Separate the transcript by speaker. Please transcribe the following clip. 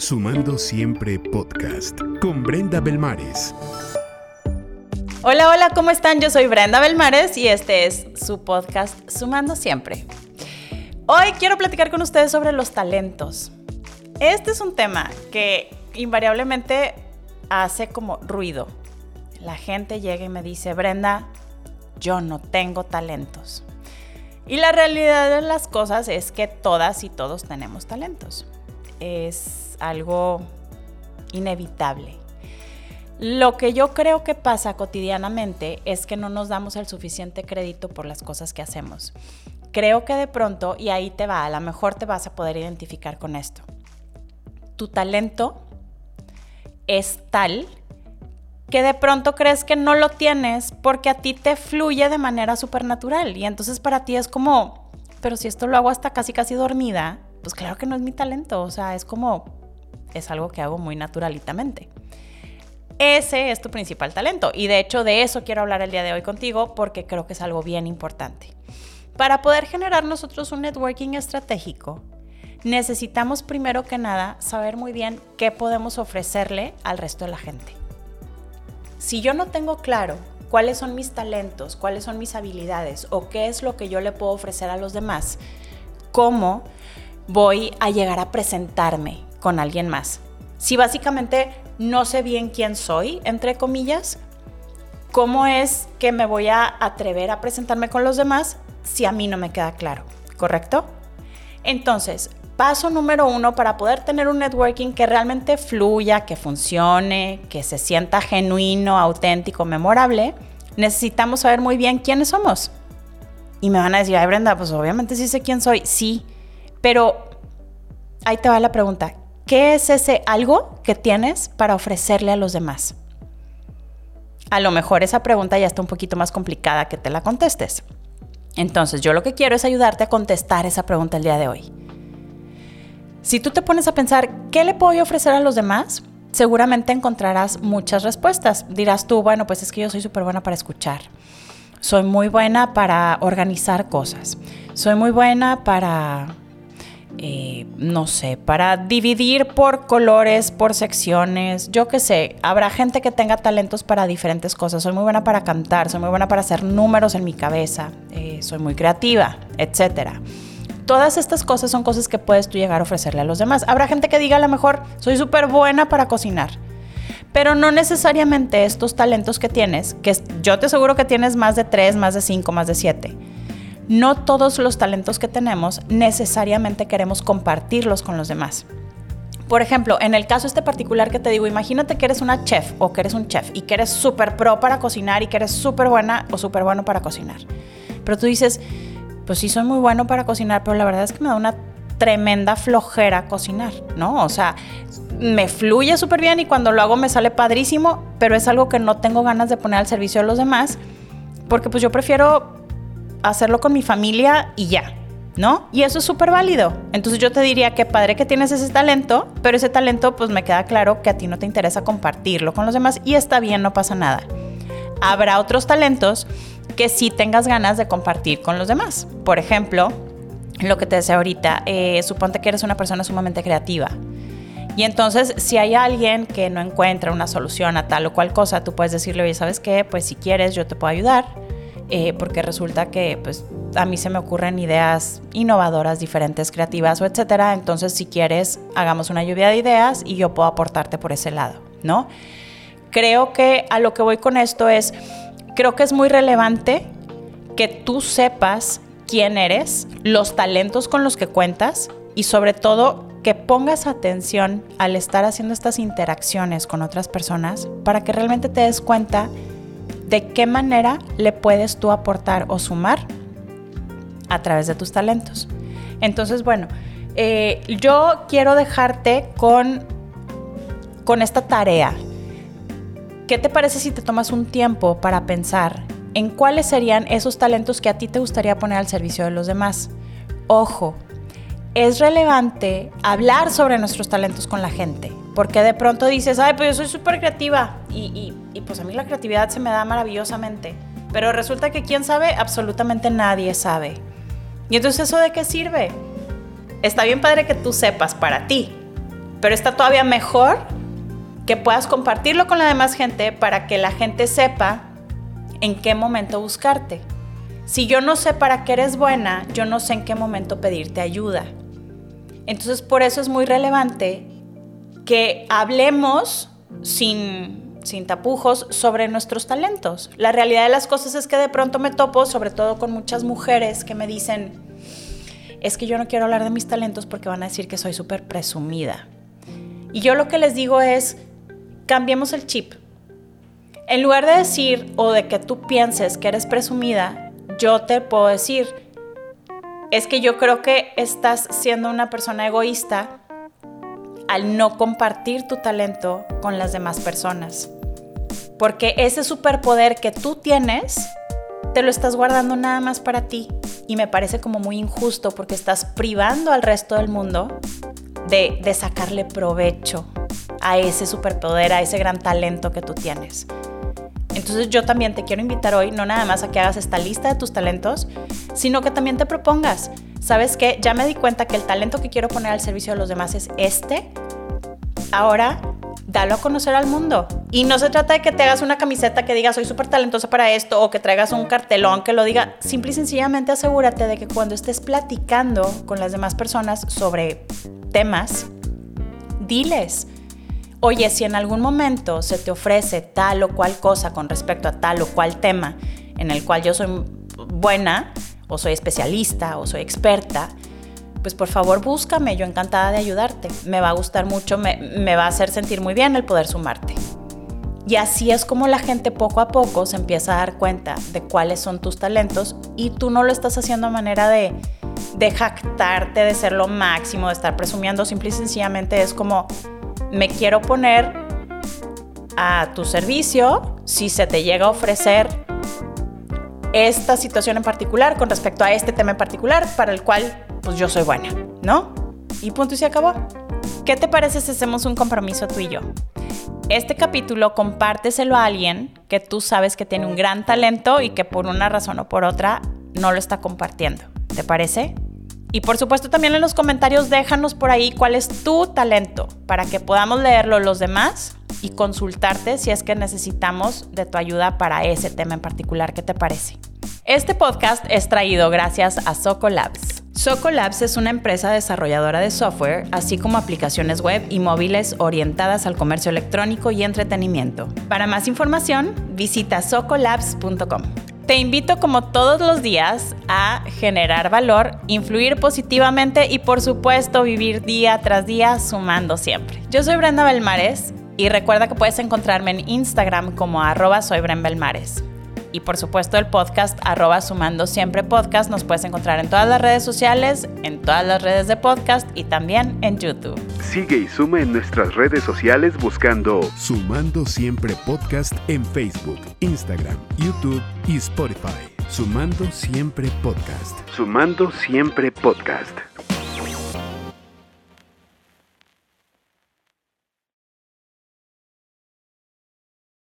Speaker 1: Sumando Siempre Podcast con Brenda Belmares.
Speaker 2: Hola, hola, ¿cómo están? Yo soy Brenda Belmares y este es su podcast Sumando Siempre. Hoy quiero platicar con ustedes sobre los talentos. Este es un tema que invariablemente hace como ruido. La gente llega y me dice, Brenda, yo no tengo talentos. Y la realidad de las cosas es que todas y todos tenemos talentos. Es algo inevitable. Lo que yo creo que pasa cotidianamente es que no nos damos el suficiente crédito por las cosas que hacemos. Creo que de pronto, y ahí te va, a lo mejor te vas a poder identificar con esto. Tu talento es tal que de pronto crees que no lo tienes porque a ti te fluye de manera supernatural. Y entonces para ti es como, pero si esto lo hago hasta casi casi dormida, pues claro que no es mi talento. O sea, es como, es algo que hago muy naturalitamente. Ese es tu principal talento y de hecho de eso quiero hablar el día de hoy contigo porque creo que es algo bien importante. Para poder generar nosotros un networking estratégico, necesitamos primero que nada saber muy bien qué podemos ofrecerle al resto de la gente. Si yo no tengo claro cuáles son mis talentos, cuáles son mis habilidades o qué es lo que yo le puedo ofrecer a los demás, ¿cómo voy a llegar a presentarme? Con alguien más. Si básicamente no sé bien quién soy, entre comillas, ¿cómo es que me voy a atrever a presentarme con los demás si a mí no me queda claro? ¿Correcto? Entonces, paso número uno para poder tener un networking que realmente fluya, que funcione, que se sienta genuino, auténtico, memorable, necesitamos saber muy bien quiénes somos. Y me van a decir, ay Brenda, pues obviamente sí sé quién soy, sí, pero ahí te va la pregunta, ¿Qué es ese algo que tienes para ofrecerle a los demás? A lo mejor esa pregunta ya está un poquito más complicada que te la contestes. Entonces, yo lo que quiero es ayudarte a contestar esa pregunta el día de hoy. Si tú te pones a pensar, ¿qué le puedo ofrecer a los demás? Seguramente encontrarás muchas respuestas. Dirás tú, bueno, pues es que yo soy súper buena para escuchar. Soy muy buena para organizar cosas. Soy muy buena para eh, no sé, para dividir por colores, por secciones, yo qué sé, habrá gente que tenga talentos para diferentes cosas. Soy muy buena para cantar, soy muy buena para hacer números en mi cabeza, eh, soy muy creativa, etcétera. Todas estas cosas son cosas que puedes tú llegar a ofrecerle a los demás. Habrá gente que diga a lo mejor, soy súper buena para cocinar pero no necesariamente estos talentos que tienes, que yo te aseguro que tienes más de tres, más de cinco, más de siete no todos los talentos que tenemos necesariamente queremos compartirlos con los demás. Por ejemplo, en el caso este particular que te digo, imagínate que eres una chef o que eres un chef y que eres súper pro para cocinar y que eres súper buena o súper bueno para cocinar. Pero tú dices, pues sí soy muy bueno para cocinar, pero la verdad es que me da una tremenda flojera cocinar, ¿no? O sea, me fluye súper bien y cuando lo hago me sale padrísimo, pero es algo que no tengo ganas de poner al servicio de los demás, porque pues yo prefiero hacerlo con mi familia y ya, ¿no? Y eso es súper válido. Entonces yo te diría que padre que tienes ese talento, pero ese talento pues me queda claro que a ti no te interesa compartirlo con los demás y está bien, no pasa nada. Habrá otros talentos que sí tengas ganas de compartir con los demás. Por ejemplo, lo que te decía ahorita, eh, suponte que eres una persona sumamente creativa. Y entonces, si hay alguien que no encuentra una solución a tal o cual cosa, tú puedes decirle, oye, ¿sabes qué? Pues si quieres, yo te puedo ayudar eh, porque resulta que pues a mí se me ocurren ideas innovadoras, diferentes, creativas o etcétera. Entonces, si quieres, hagamos una lluvia de ideas y yo puedo aportarte por ese lado, ¿no? Creo que a lo que voy con esto es, creo que es muy relevante que tú sepas quién eres, los talentos con los que cuentas y sobre todo que pongas atención al estar haciendo estas interacciones con otras personas para que realmente te des cuenta de qué manera le puedes tú aportar o sumar a través de tus talentos. Entonces, bueno, eh, yo quiero dejarte con, con esta tarea. ¿Qué te parece si te tomas un tiempo para pensar en cuáles serían esos talentos que a ti te gustaría poner al servicio de los demás? Ojo, es relevante hablar sobre nuestros talentos con la gente, porque de pronto dices, ay, pues yo soy súper creativa y, y, pues a mí la creatividad se me da maravillosamente. Pero resulta que quién sabe, absolutamente nadie sabe. Y entonces eso de qué sirve? Está bien padre que tú sepas para ti, Pero está todavía mejor que puedas compartirlo con la demás gente para que la gente sepa en qué momento buscarte. Si yo no sé para qué eres buena, yo no sé en qué momento pedirte ayuda. Entonces por eso es muy relevante que hablemos sin, sin tapujos sobre nuestros talentos. La realidad de las cosas es que de pronto me topo, sobre todo con muchas mujeres que me dicen, es que yo no quiero hablar de mis talentos porque van a decir que soy súper presumida. Y yo lo que les digo es, cambiemos el chip. En lugar de decir o de que tú pienses que eres presumida, yo te puedo decir, es que yo creo que estás siendo una persona egoísta al no compartir tu talento con las demás personas. Porque ese superpoder que tú tienes, te lo estás guardando nada más para ti. Y me parece como muy injusto porque estás privando al resto del mundo de, de sacarle provecho a ese superpoder, a ese gran talento que tú tienes. Entonces yo también te quiero invitar hoy, no nada más a que hagas esta lista de tus talentos, sino que también te propongas, ¿sabes qué? Ya me di cuenta que el talento que quiero poner al servicio de los demás es este. Ahora, dalo a conocer al mundo. Y no se trata de que te hagas una camiseta que diga soy súper talentosa para esto o que traigas un cartelón que lo diga. Simple y sencillamente asegúrate de que cuando estés platicando con las demás personas sobre temas, diles Oye, si en algún momento se te ofrece tal o cual cosa con respecto a tal o cual tema en el cual yo soy buena o soy especialista o soy experta, pues por favor búscame, yo encantada de ayudarte. Me va a gustar mucho, me, me, va a hacer sentir muy bien el poder sumarte. Y así es como la gente poco a poco se empieza a dar cuenta de cuáles son tus talentos y tú no lo estás haciendo a manera de, de jactarte, de ser lo máximo, de estar presumiendo, simple y sencillamente es como me quiero poner a tu servicio si se te llega a ofrecer esta situación en particular con respecto a este tema en particular para el cual pues yo soy buena, ¿no? Y punto y se acabó. ¿Qué te parece si hacemos un compromiso tú y yo? Este capítulo compárteselo a alguien que tú sabes que tiene un gran talento y que por una razón o por otra no lo está compartiendo. ¿Te parece? Y por supuesto también en los comentarios déjanos por ahí cuál es tu talento para que podamos leerlo los demás y consultarte si es que necesitamos de tu ayuda para ese tema en particular. ¿Qué te parece? Este podcast es traído gracias a Soco Labs. Es una empresa desarrolladora de software, así como aplicaciones web y móviles orientadas al comercio electrónico y entretenimiento. Para más información, visita socolabs.com. Te invito como todos los días a generar valor, influir positivamente y por supuesto vivir día tras día sumando siempre. Yo soy Brenda Belmares y recuerda que puedes encontrarme en Instagram como arroba soy Belmares y por supuesto el podcast arroba sumando siempre podcast. Nos puedes encontrar en todas las redes sociales, en todas las redes de podcast y también en YouTube.
Speaker 1: Sigue y suma en nuestras redes sociales buscando Sumando siempre podcast en Facebook, Instagram, YouTube y Spotify. Sumando siempre podcast. Sumando siempre podcast.